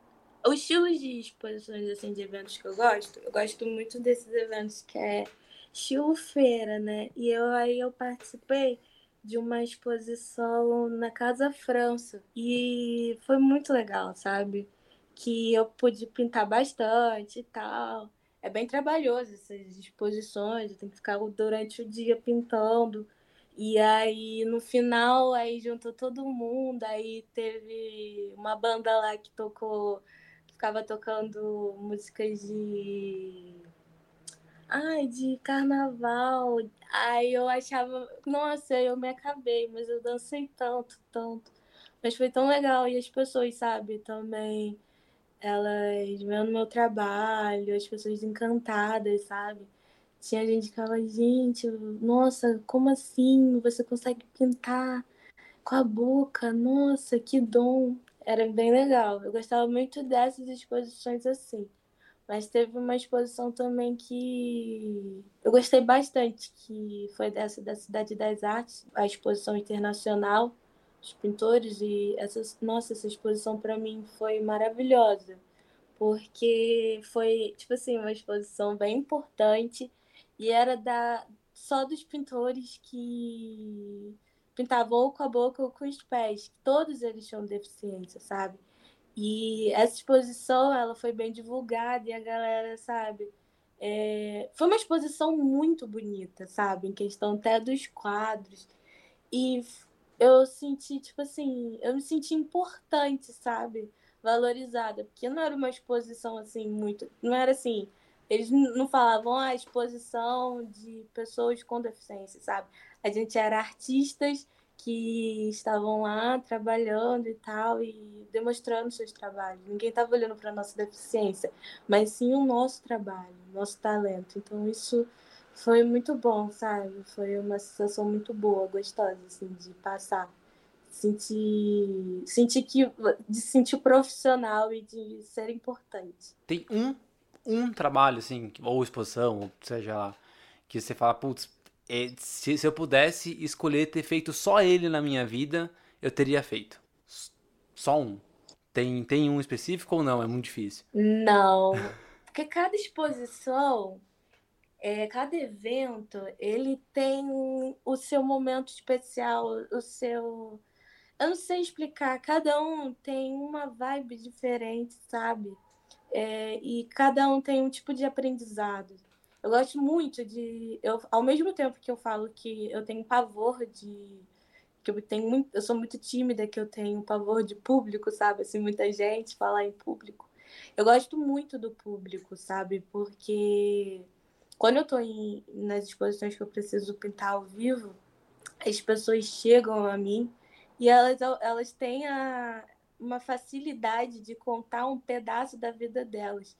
Os estilos de exposições, assim, de eventos que eu gosto, eu gosto muito desses eventos que é estilo feira, né? E eu aí eu participei de uma exposição na Casa França. E foi muito legal, sabe? Que eu pude pintar bastante e tal. é bem trabalhoso essas exposições, eu tenho que ficar durante o dia pintando. E aí, no final, aí juntou todo mundo, aí teve uma banda lá que tocou, ficava tocando músicas de. Ai, de carnaval. Aí eu achava, nossa, eu me acabei, mas eu dancei tanto, tanto. Mas foi tão legal. E as pessoas, sabe, também, elas vendo meu trabalho, as pessoas encantadas, sabe? Tinha gente que falava, gente, nossa, como assim? Você consegue pintar com a boca? Nossa, que dom! Era bem legal. Eu gostava muito dessas exposições assim. Mas teve uma exposição também que eu gostei bastante, que foi dessa da Cidade das Artes, a exposição internacional, os pintores e essa, nossa, essa exposição para mim foi maravilhosa, porque foi, tipo assim, uma exposição bem importante e era da só dos pintores que pintavam ou com a boca ou com os pés. Todos eles tinham deficiência, sabe? E essa exposição, ela foi bem divulgada e a galera, sabe? É... Foi uma exposição muito bonita, sabe? Em questão até dos quadros. E eu senti, tipo assim, eu me senti importante, sabe? Valorizada. Porque não era uma exposição, assim, muito... Não era assim eles não falavam a ah, exposição de pessoas com deficiência, sabe? A gente era artistas que estavam lá trabalhando e tal e demonstrando seus trabalhos. Ninguém estava olhando para nossa deficiência, mas sim o nosso trabalho, nosso talento. Então isso foi muito bom, sabe? Foi uma sensação muito boa, gostosa assim de passar, sentir, sentir que de sentir profissional e de ser importante. Tem um um trabalho, assim, ou exposição, ou seja lá, que você fala, putz, se, se eu pudesse escolher ter feito só ele na minha vida, eu teria feito. Só um. Tem, tem um específico ou não? É muito difícil. Não. *laughs* Porque cada exposição, é, cada evento, ele tem o seu momento especial, o seu. Eu não sei explicar, cada um tem uma vibe diferente, sabe? é, e cada um tem um tipo de aprendizado. Eu gosto muito de. Eu, ao mesmo tempo que eu falo que eu tenho pavor de. que eu tenho muito, eu sou muito tímida, que eu tenho pavor de público, sabe? Assim, muita gente falar em público. Eu gosto muito do público, sabe? Porque quando eu estou nas exposições que eu preciso pintar ao vivo, as pessoas chegam a mim e elas, elas têm a, uma facilidade de contar um pedaço da vida delas.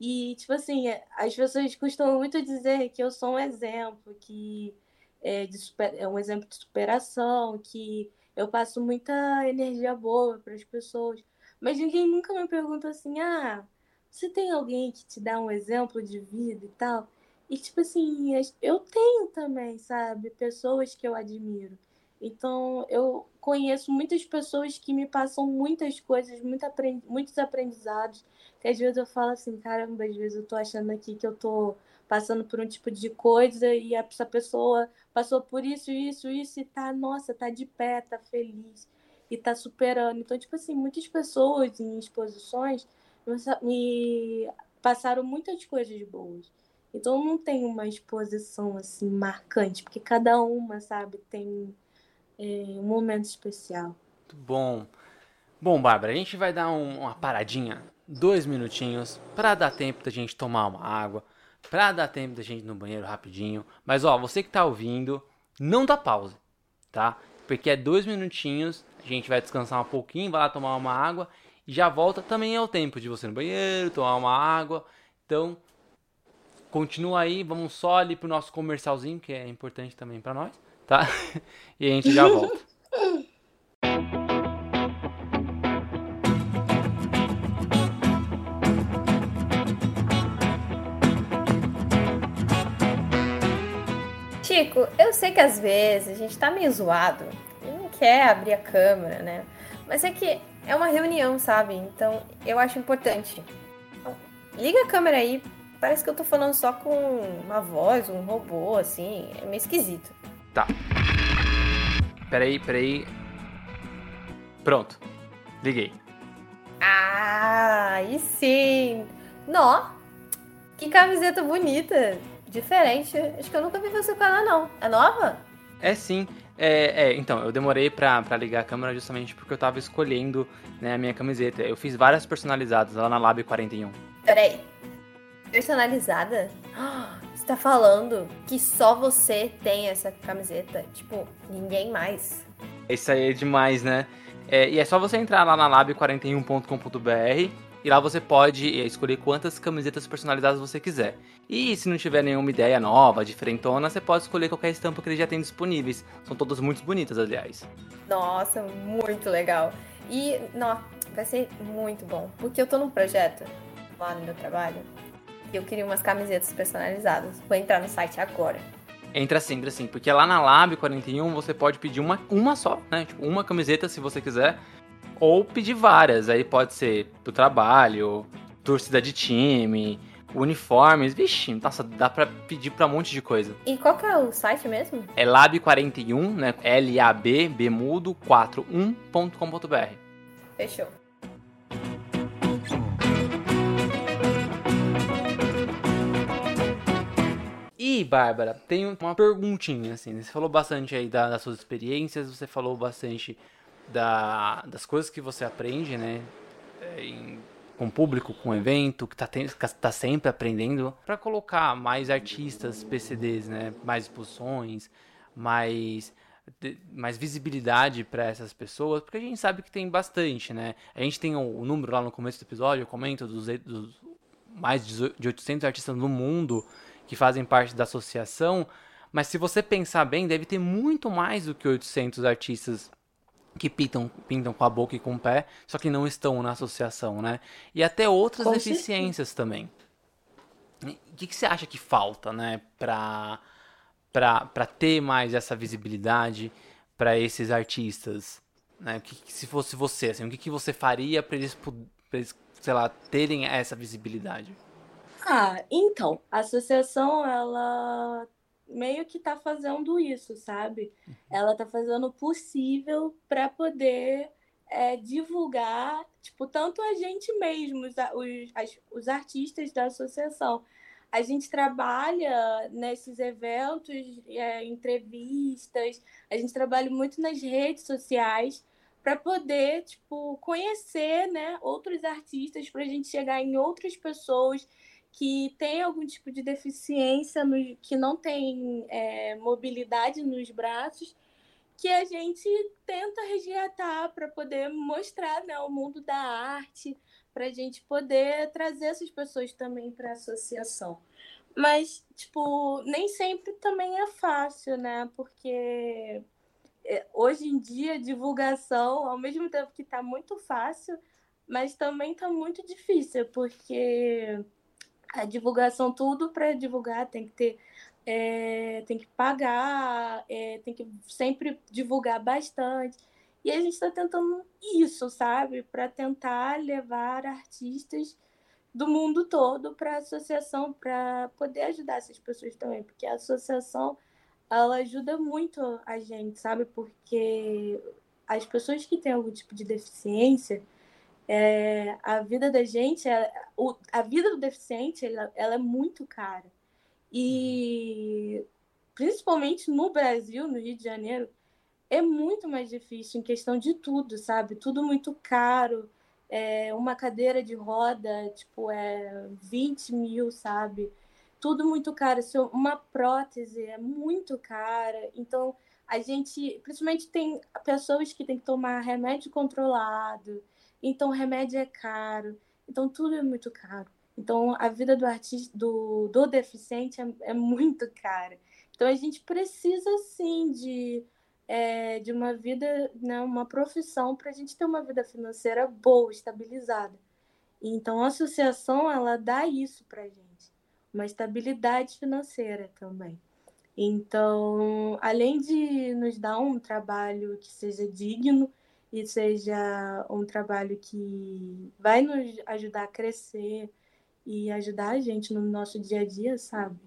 E, tipo assim, as pessoas costumam muito dizer que eu sou um exemplo, que é, super, é um exemplo de superação, que eu passo muita energia boa para as pessoas. Mas ninguém nunca me pergunta assim: ah, você tem alguém que te dá um exemplo de vida e tal? E, tipo assim, eu tenho também, sabe? Pessoas que eu admiro. Então, eu conheço muitas pessoas que me passam muitas coisas, muito aprend... muitos aprendizados, que às vezes eu falo assim, caramba, às vezes eu tô achando aqui que eu tô passando por um tipo de coisa e essa pessoa passou por isso, isso, isso e tá, nossa, tá de pé, tá feliz e tá superando. Então, tipo assim, muitas pessoas em exposições me passaram muitas coisas boas. Então, não tem uma exposição assim marcante, porque cada uma, sabe, tem um momento especial. Muito bom. Bom, Bárbara, a gente vai dar um, uma paradinha, dois minutinhos, para dar tempo da gente tomar uma água, para dar tempo da gente ir no banheiro rapidinho. Mas ó, você que tá ouvindo, não dá pausa, tá? Porque é dois minutinhos, a gente vai descansar um pouquinho, vai lá tomar uma água e já volta. Também é o tempo de você ir no banheiro, tomar uma água. Então, continua aí, vamos só ali pro nosso comercialzinho, que é importante também para nós tá? *laughs* E a gente já volta. Chico, eu sei que às vezes a gente tá meio zoado não quer abrir a câmera, né? Mas é que é uma reunião, sabe? Então eu acho importante. Liga a câmera aí. Parece que eu tô falando só com uma voz, um robô, assim. É meio esquisito. Tá. Peraí, peraí. Pronto. Liguei. Ah, e sim. Nó. Que camiseta bonita, diferente. Acho que eu nunca vi você com ela, não. É nova? É sim. É, é, então, eu demorei pra, pra ligar a câmera justamente porque eu tava escolhendo né, a minha camiseta. Eu fiz várias personalizadas lá na Lab 41. Peraí. Personalizada? Tá falando que só você tem essa camiseta? Tipo, ninguém mais. Isso aí é demais, né? É, e é só você entrar lá na lab41.com.br e lá você pode escolher quantas camisetas personalizadas você quiser. E se não tiver nenhuma ideia nova, diferentona, você pode escolher qualquer estampa que ele já tem disponíveis. São todas muito bonitas, aliás. Nossa, muito legal. E, não, vai ser muito bom. Porque eu tô num projeto lá no meu trabalho eu queria umas camisetas personalizadas. Vou entrar no site agora. Entra sim, entra sim. Porque lá na Lab 41 você pode pedir uma, uma só, né? Tipo, uma camiseta se você quiser. Ou pedir várias. Aí pode ser pro trabalho, torcida de time, uniformes. Vixe, nossa, dá pra pedir pra um monte de coisa. E qual que é o site mesmo? É lab41, né? L-A-B, B mudo, 41.com.br. Fechou. E, Bárbara, tem uma perguntinha, assim. Você falou bastante aí da- das suas experiências, você falou bastante da- das coisas que você aprende, né? é, em- com o público, com o evento, que tá, que tá sempre aprendendo. Pra colocar mais artistas PCDs, né? Mais exposições, mais, mais visibilidade para essas pessoas, porque a gente sabe que tem bastante, né? A gente tem o, o número lá no começo do episódio, eu comento dos, dos mais de 800 artistas no mundo que fazem parte da associação, mas se você pensar bem, deve ter muito mais do que 800 artistas que pintam, pintam com a boca e com o pé, só que não estão na associação, né? E até outras Com deficiências também. E O que, que você acha que falta, né, pra, pra ter mais essa visibilidade para esses artistas? Né? Que, que- se fosse você, assim, o que, que você faria para eles, pra eles, sei lá, terem essa visibilidade? Ah, então, a associação, ela meio que tá fazendo isso, sabe? Ela tá fazendo o possível para poder é, divulgar, tipo, tanto a gente mesmo, os, os, as- os artistas da associação. A gente trabalha nesses eventos, é, entrevistas, a gente trabalha muito nas redes sociais para poder, tipo, conhecer, né, outros artistas, para a gente chegar em outras pessoas que têm algum tipo de deficiência, no, que não tem é, mobilidade nos braços, que a gente tenta resgatar para poder mostrar né, o mundo da arte, para a gente poder trazer essas pessoas também para a associação. Mas, tipo, nem sempre também é fácil, né? Porque é, hoje em dia, divulgação, ao mesmo tempo que está muito fácil, mas também está muito difícil, porque a divulgação, tudo para divulgar tem que ter, é, tem que pagar, é, tem que sempre divulgar bastante. E a gente está tentando isso, sabe? Para tentar levar artistas do mundo todo para a associação, para poder ajudar essas pessoas também, porque a associação ela ajuda muito a gente, sabe? Porque as pessoas que têm algum tipo de deficiência, é, a vida da gente, é, o, a vida do deficiente, ela, ela é muito cara. E principalmente no Brasil, no Rio de Janeiro, é muito mais difícil em questão de tudo, sabe? Tudo muito caro. É, uma cadeira de roda, tipo, é 20 mil, sabe? Tudo muito caro. Uma prótese é muito cara. Então, a gente, principalmente tem pessoas que têm que tomar remédio controlado. Então, remédio é caro. Então, tudo é muito caro. Então, a vida do artista, do, do deficiente é, é muito cara. Então, a gente precisa, sim, de, é, de uma vida, né, uma profissão para a gente ter uma vida financeira boa, estabilizada. Então, a associação, ela dá isso para a gente. Uma estabilidade financeira também. Então, além de nos dar um trabalho que seja digno e seja um trabalho que vai nos ajudar a crescer e ajudar a gente no nosso dia a dia, sabe?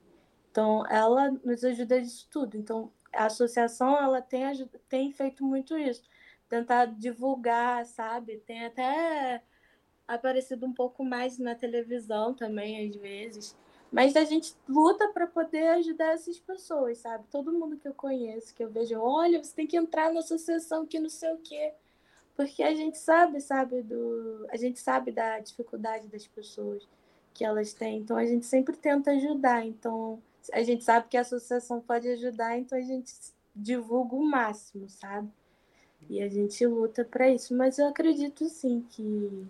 Então, ela nos ajuda disso tudo. Então, a associação, ela tem, tem feito muito isso. Tentar divulgar, sabe? Tem até aparecido um pouco mais na televisão também, às vezes, Mas a gente luta para poder ajudar essas pessoas, sabe? Todo mundo que eu conheço, que eu vejo, olha, você tem que entrar na associação que não sei o quê. Porque a gente sabe, sabe, do. A gente sabe da dificuldade das pessoas que elas têm. Então a gente sempre tenta ajudar. Então, a gente sabe que a associação pode ajudar, então a gente divulga o máximo, sabe? E a gente luta para isso. Mas eu acredito sim que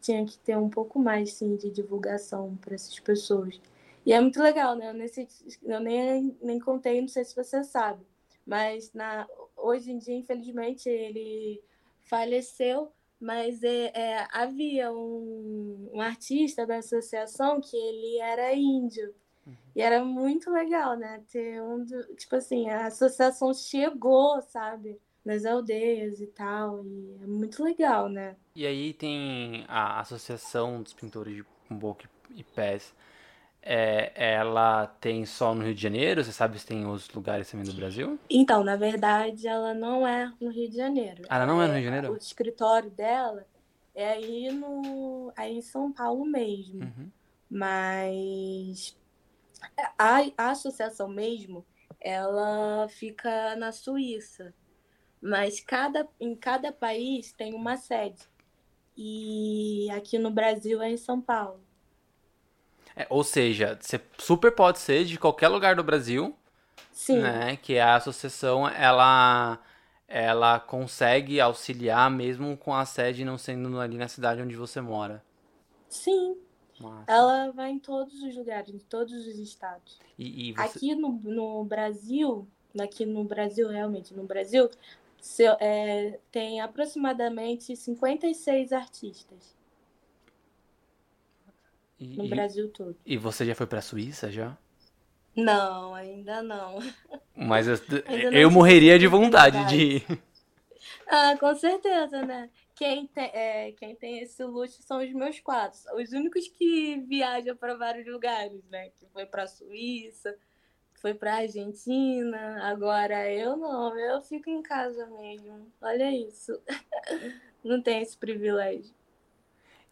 tinha que ter um pouco mais sim, de divulgação para essas pessoas. E é muito legal, né? Eu, nesse, eu nem, nem contei, não sei se você sabe, mas na, hoje em dia, infelizmente, ele faleceu, mas é, é, havia um, um artista da associação que ele era índio. Uhum. E era muito legal, né? Ter um do, tipo assim, a associação chegou, sabe? nas aldeias e tal. E é muito legal, né? E aí tem a Associação dos Pintores de Boca e Pés. É, ela tem só no Rio de Janeiro? Você sabe se tem outros lugares também do Brasil? Então, na verdade, ela não é no Rio de Janeiro. Ah, ela não é, é no Rio de Janeiro? O escritório dela é aí, no, aí em São Paulo mesmo. Uhum. Mas a, a associação mesmo, ela fica na Suíça mas cada, em cada país tem uma sede. E aqui no Brasil é em São Paulo. É, ou seja, você super pode ser de qualquer lugar do Brasil. Sim. Né, que a associação ela ela consegue auxiliar mesmo com a sede não sendo ali na cidade onde você mora. Sim. Massa. Ela vai em todos os lugares, em todos os estados. E, e você... Aqui no, no Brasil, aqui no Brasil, realmente, no Brasil, seu, é, tem aproximadamente 56 artistas. E, no Brasil todo. E você já foi para a Suíça já? Não, ainda não. Mas eu, *laughs* eu morreria de vontade de ir. *laughs* Ah, com certeza, né? Quem tem, é, quem tem esse luxo são os meus quatro. Os únicos que viajam para vários lugares, né? Que foi para a Suíça, foi para Argentina, agora eu não, eu fico em casa mesmo. Olha isso. *laughs* não tem esse privilégio.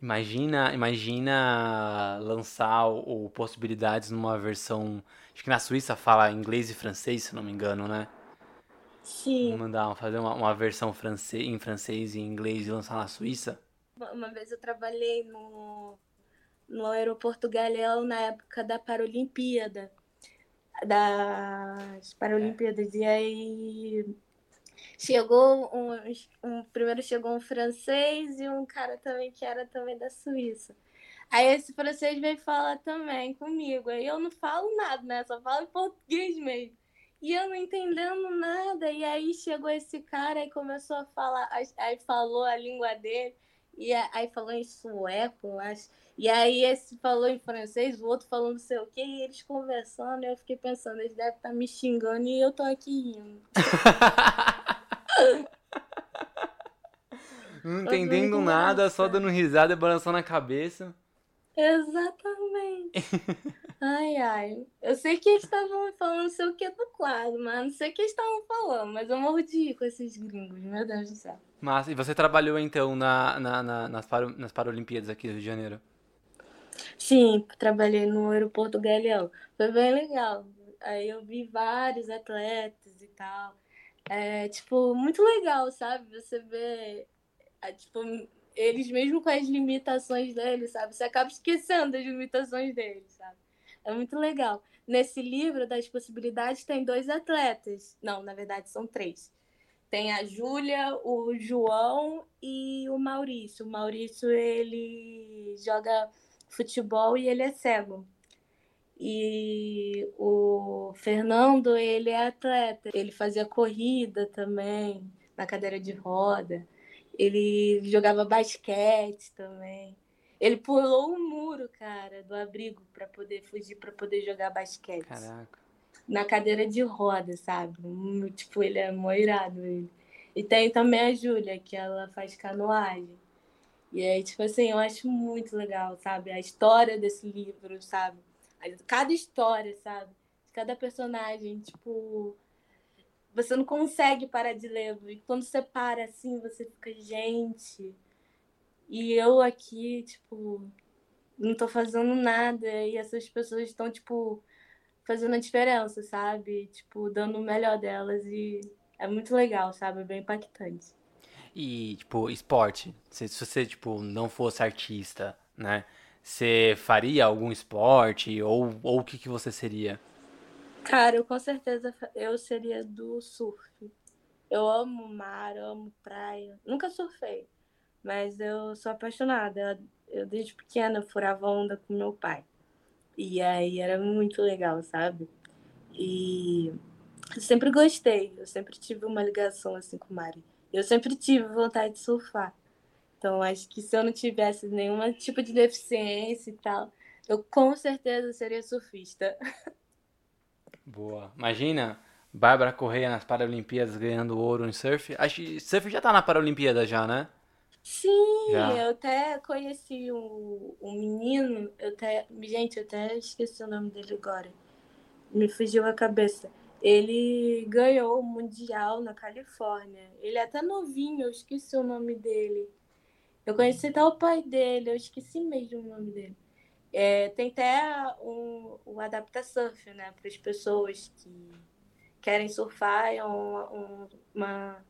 Imagina, imagina lançar o, o, possibilidades numa versão, acho que na Suíça fala inglês e francês, se não me engano, né? Sim. Mandar fazer uma, uma versão francês, em francês e inglês e lançar na Suíça. Uma vez eu trabalhei no, no aeroporto Galeão na época da Paralimpíada das Paralimpíadas. E aí chegou um, um, primeiro chegou um francês e um cara também que era também da Suíça. Aí esse francês veio falar também comigo. Aí eu não falo nada, né? Só falo português mesmo. E eu não entendendo nada. E aí chegou esse cara e começou a falar, aí falou a língua dele. E aí falou em sueco, acho. E aí esse falou em francês, o outro falou não sei o quê, e eles conversando, eu fiquei pensando, eles devem estar me xingando e eu tô aqui rindo. *laughs* não entendendo nada, só dando risada e balançando a cabeça. Exatamente. *laughs* ai, ai. Eu sei que eles estavam falando não sei o que do quadro, mas não sei o que eles estavam falando, mas eu mordi com esses gringos, meu Deus do céu. Mas, e você trabalhou então na, na, na nas, Par nas Paralimpíadas aqui do Rio de Janeiro? Sim, trabalhei no aeroporto Galeão. Foi bem legal. Aí eu vi vários atletas e tal. É, tipo, muito legal, sabe? Você vê, é, tipo, eles mesmo com as limitações deles, sabe? Você acaba esquecendo das limitações deles, sabe? É muito legal. Nesse livro das possibilidades tem dois atletas. Não, na verdade são três. Tem a Júlia, o João e o Maurício. O Maurício, ele joga futebol e ele é cego. E o Fernando, ele é atleta. Ele fazia corrida também, na cadeira de roda. Ele jogava basquete também. Ele pulou o um muro, cara, do abrigo para poder fugir, para poder jogar basquete. Caraca na cadeira de roda, sabe? Tipo, ele é moirado ele. E tem também a Júlia, que ela faz canoagem. E aí, tipo assim, eu acho muito legal, sabe? A história desse livro, sabe? Cada história, sabe? Cada personagem, tipo. Você não consegue parar de ler. E quando você para assim, você fica, gente. E eu aqui, tipo, não tô fazendo nada e essas pessoas estão, tipo, fazendo a diferença, sabe? Tipo, dando o melhor delas e é muito legal, sabe? É bem impactante. E, tipo, esporte. Se, se você, tipo, não fosse artista, né? Você faria algum esporte? Ou, ou o que, que você seria? Cara, eu com certeza eu seria do surf. Eu amo mar, amo praia. Nunca surfei, mas eu sou apaixonada. Eu, desde pequena furava onda com meu pai. E aí era muito legal, sabe? E eu sempre gostei, eu sempre tive uma ligação assim com o mar. Eu sempre tive vontade de surfar. Então acho que se eu não tivesse nenhum tipo de deficiência e tal, eu com certeza seria surfista. *laughs* Boa. Imagina Bárbara Correia nas Paralimpíadas ganhando ouro em surf. Acho que surf já tá na Paralimpíada já, né? Sim, Já. eu até conheci um, um menino, eu até, gente, eu até esqueci o nome dele agora. Me fugiu a cabeça. Ele ganhou o Mundial na Califórnia. Ele é até novinho, eu esqueci o nome dele. Eu conheci até o pai dele, eu esqueci mesmo o nome dele. É, tem até um, o Adapta Surf, né, para as pessoas que querem surfar. É um, uma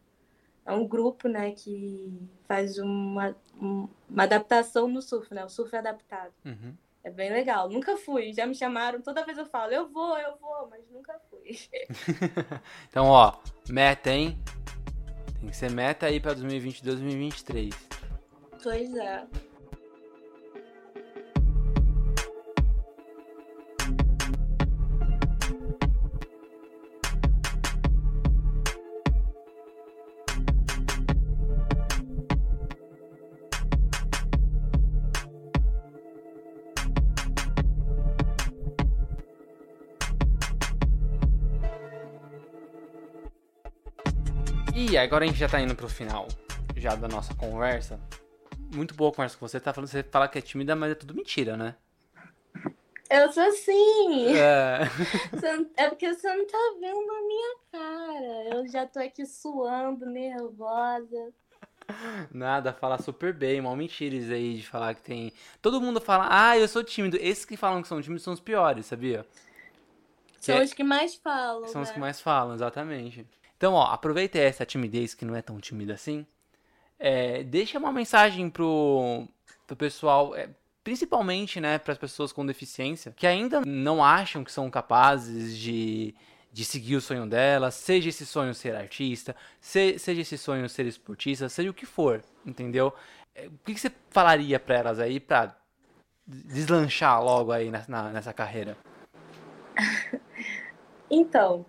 é um grupo, né, que faz uma, uma adaptação no surf, né? O surf adaptado. Uhum. É bem legal. Nunca fui. Já me chamaram, toda vez eu falo, eu vou, eu vou, mas nunca fui. *laughs* então, ó, meta, hein? Tem que ser meta aí pra 2022, 2023. Pois é. E agora a gente já tá indo pro final já da nossa conversa. Muito boa conversa com você. Tá falando, você fala que é tímida, mas é tudo mentira, né? Eu sou assim. É. *laughs* é porque você não tá vendo a minha cara. Eu já tô aqui suando, nervosa. Nada, fala super bem, mal mentiras aí de falar que tem. Todo mundo fala, ah, eu sou tímido. Esses que falam que são tímidos são os piores, sabia? São que os que mais falam. São né? os que mais falam, exatamente. Então, ó, aproveita essa timidez que não é tão tímida assim. É, deixa uma mensagem pro, pro pessoal, é, principalmente, né, para as pessoas com deficiência, que ainda não acham que são capazes de, de seguir o sonho delas, seja esse sonho ser artista, se, seja esse sonho ser esportista, seja o que for, entendeu? É, o que, que você falaria para elas aí para deslanchar logo aí nessa, nessa carreira? *laughs* Então,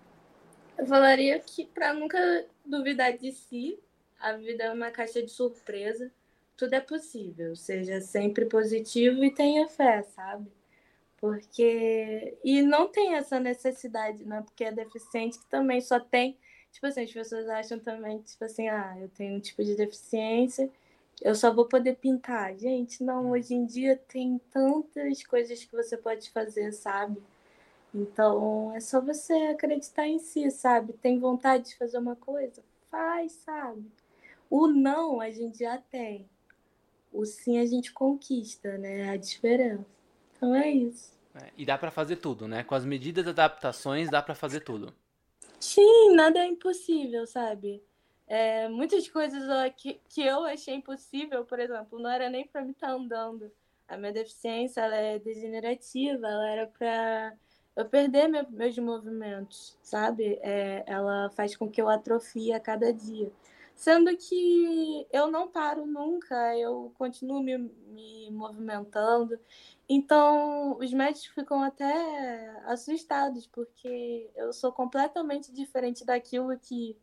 eu falaria que para nunca duvidar de si, a vida é uma caixa de surpresa, tudo é possível, seja sempre positivo e tenha fé, sabe? Porque. E não tem essa necessidade, né? Porque é deficiente que também só tem. Tipo assim, as pessoas acham também, tipo assim, ah, eu tenho um tipo de deficiência, eu só vou poder pintar. Gente, não, hoje em dia tem tantas coisas que você pode fazer, sabe? Então, é só você acreditar em si, sabe? Tem vontade de fazer uma coisa? Faz, sabe? O não a gente já tem. O sim a gente conquista, né? A diferença. Então é isso. É, e dá para fazer tudo, né? Com as medidas adaptações dá para fazer tudo. Sim, nada é impossível, sabe? É, muitas coisas ó, que, que eu achei impossível, por exemplo, não era nem para mim estar tá andando. A minha deficiência ela é degenerativa, ela era para eu perder meu, meus movimentos, sabe? É, ela faz com que eu atrofie a cada dia. Sendo que eu não paro nunca, eu continuo me, me movimentando. Então, os médicos ficam até assustados, porque eu sou completamente diferente daquilo que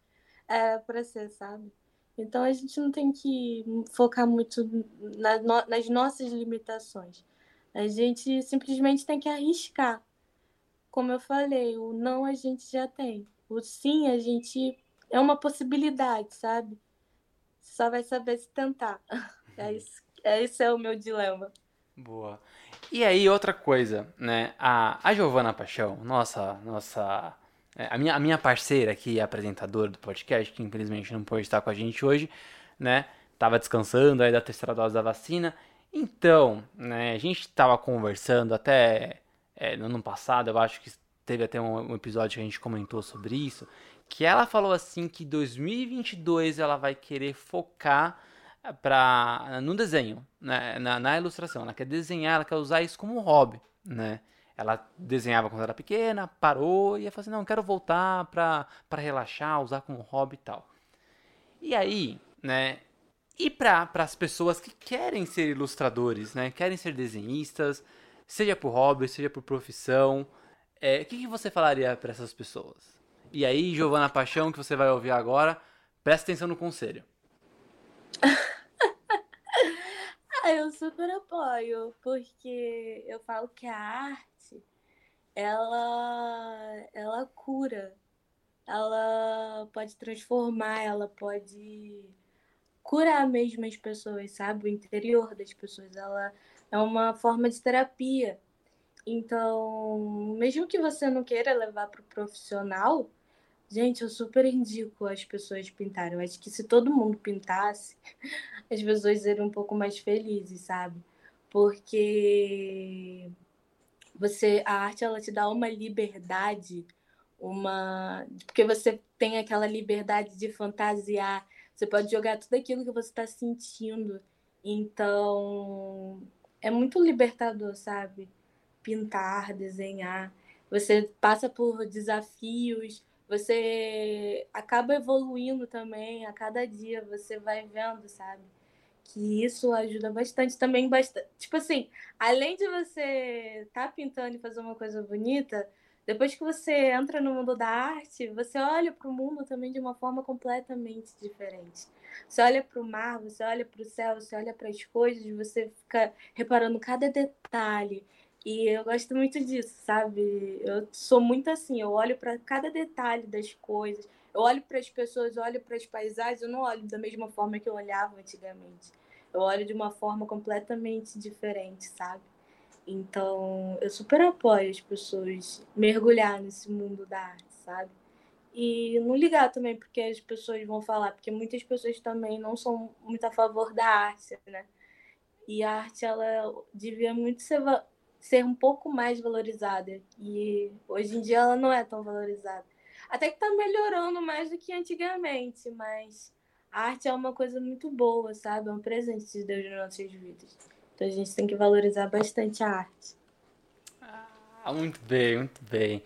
é para ser, sabe? Então, a gente não tem que focar muito na, nas nossas limitações. A gente simplesmente tem que arriscar como eu falei, o não a gente já tem. O sim a gente é uma possibilidade, sabe? Só vai saber se tentar. *laughs* É isso, é esse é o meu dilema. Boa. E aí outra coisa, né? A, a Giovana Paixão, nossa, nossa, é, a minha, a minha parceira aqui, apresentadora do podcast, que infelizmente não pôde estar com a gente hoje, né? Tava descansando aí da terceira dose da vacina. Então, né, a gente estava conversando até é, no ano passado, eu acho que teve até um, um episódio que a gente comentou sobre isso, que ela falou assim que 2022 ela vai querer focar pra, no desenho, né, na, na ilustração. Ela quer desenhar, ela quer usar isso como hobby, né? Ela desenhava quando era pequena, parou e ia fazer, assim, não, quero voltar para relaxar, usar como hobby e tal. E aí, né, e para as pessoas que querem ser ilustradores, né? Querem ser desenhistas, seja por hobby, seja por profissão. É, o que, que você falaria para essas pessoas? E aí, Giovana Paixão, que você vai ouvir agora, presta atenção no conselho. *laughs* ah, eu super apoio, porque eu falo que a arte, ela, ela cura, ela pode transformar, ela pode curar mesmo as pessoas, sabe? O interior das pessoas. Ela é uma forma de terapia. Então, mesmo que você não queira levar para o profissional, gente, eu super indico as pessoas pintarem. Eu acho que se todo mundo pintasse, *laughs* as pessoas seriam um pouco mais felizes, sabe? Porque você a arte ela te dá uma liberdade, uma porque você tem aquela liberdade de fantasiar você pode jogar tudo aquilo que você está sentindo. Então, é muito libertador, sabe? Pintar, desenhar. Você passa por desafios, você acaba evoluindo também a cada dia, você vai vendo, sabe? Que isso ajuda bastante também bastante. Tipo assim, além de você estar tá pintando e fazer uma coisa bonita, depois que você entra no mundo da arte, você olha para o mundo também de uma forma completamente diferente. Você olha para o mar, você olha para o céu, você olha para as coisas, você fica reparando cada detalhe. E eu gosto muito disso, sabe? Eu sou muito assim, eu olho para cada detalhe das coisas. Eu olho para as pessoas, eu olho para as paisagens, eu não olho da mesma forma que eu olhava antigamente. Eu olho de uma forma completamente diferente, sabe? Então, eu super apoio as pessoas mergulhar nesse mundo da arte, sabe? E não ligar também porque as pessoas vão falar, porque muitas pessoas também não são muito a favor da arte, né? E a arte, ela devia muito ser, ser um pouco mais valorizada. E hoje em dia ela não é tão valorizada. Até que tá melhorando mais do que antigamente, mas a arte é uma coisa muito boa, sabe? É um presente de Deus nas nossas vidas. Então a gente tem que valorizar bastante a arte. Ah, muito bem, muito bem.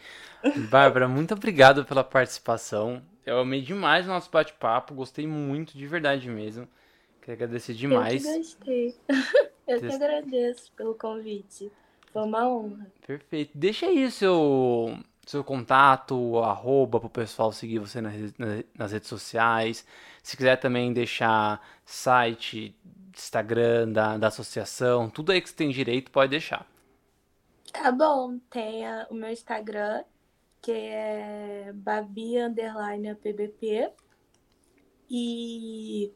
Bárbara, muito obrigado pela participação. Eu amei demais o nosso bate-papo, gostei muito, de verdade mesmo. Queria agradecer demais. Eu que gostei. *laughs* Eu que agradeço pelo convite. Foi uma honra. Perfeito. Deixa aí o seu, seu contato, o arroba para o pessoal seguir você nas, nas redes sociais. Se quiser também deixar site, Instagram da, da associação, tudo aí que você tem direito, pode deixar. Tá bom, tem a, o meu Instagram, que é babi underline e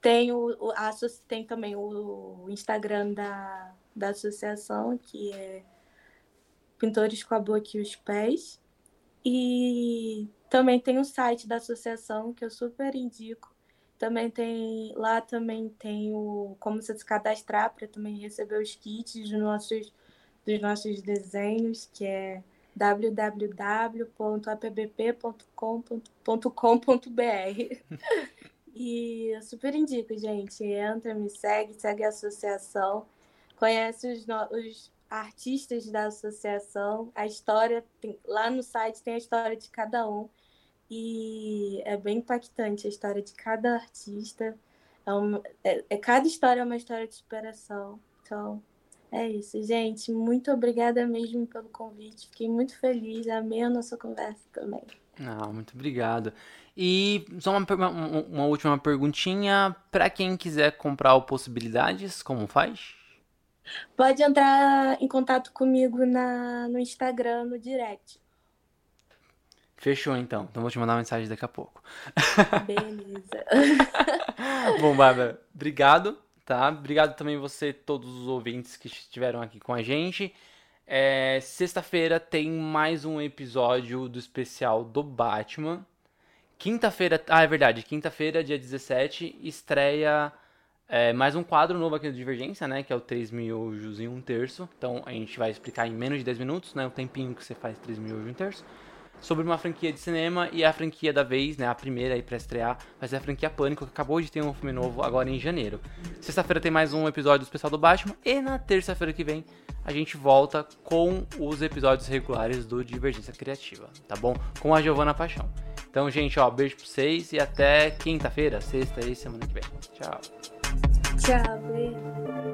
tem, o, a, tem também o Instagram da, da associação, que é Pintores com a Boca e os Pés. E também tem o site da associação, que eu super indico, também tem lá também tem o como se cadastrar para também receber os kits dos nossos dos nossos desenhos, que é www.apbp.com.br. *laughs* e eu super indico, gente. Entra, me segue, segue a associação, conhece os, os artistas da associação, a história, tem, lá no site tem a história de cada um. E é bem impactante a história de cada artista. É, uma, é, é, cada história é uma história de superação. Então, é isso, gente. Muito obrigada mesmo pelo convite. Fiquei muito feliz. Amei a nossa conversa também. Ah, muito obrigado. E só uma, uma, última perguntinha. Para quem quiser comprar o Possibilidades, como faz? Pode entrar em contato comigo na, no Instagram, no direct. Fechou então. Então vou te mandar uma mensagem daqui a pouco. Beleza. *laughs* Bom, Bárbara, obrigado, tá? Obrigado também você, todos os ouvintes que estiveram aqui com a gente. É, Sexta-feira tem mais um episódio do especial do Batman. Quinta-feira, ah, é verdade, quinta-feira, dia 17, estreia é, mais um quadro novo aqui do Divergência, né? Que é o 3 miojos em um terço. Então a gente vai explicar em menos de 10 minutos, né? O tempinho que você faz 3 miojos em um terço. Sobre uma franquia de cinema e a franquia da vez, né? A primeira aí pra estrear vai ser a franquia Pânico, que acabou de ter um filme novo agora em janeiro. Sexta-feira tem mais um episódio do especial do Batman. E na terça-feira que vem a gente volta com os episódios regulares do Divergência Criativa, tá bom? Com a Giovana Paixão. Então, gente, ó, beijo pra vocês e até quinta-feira, sexta e semana que vem. Tchau. Tchau, beijo.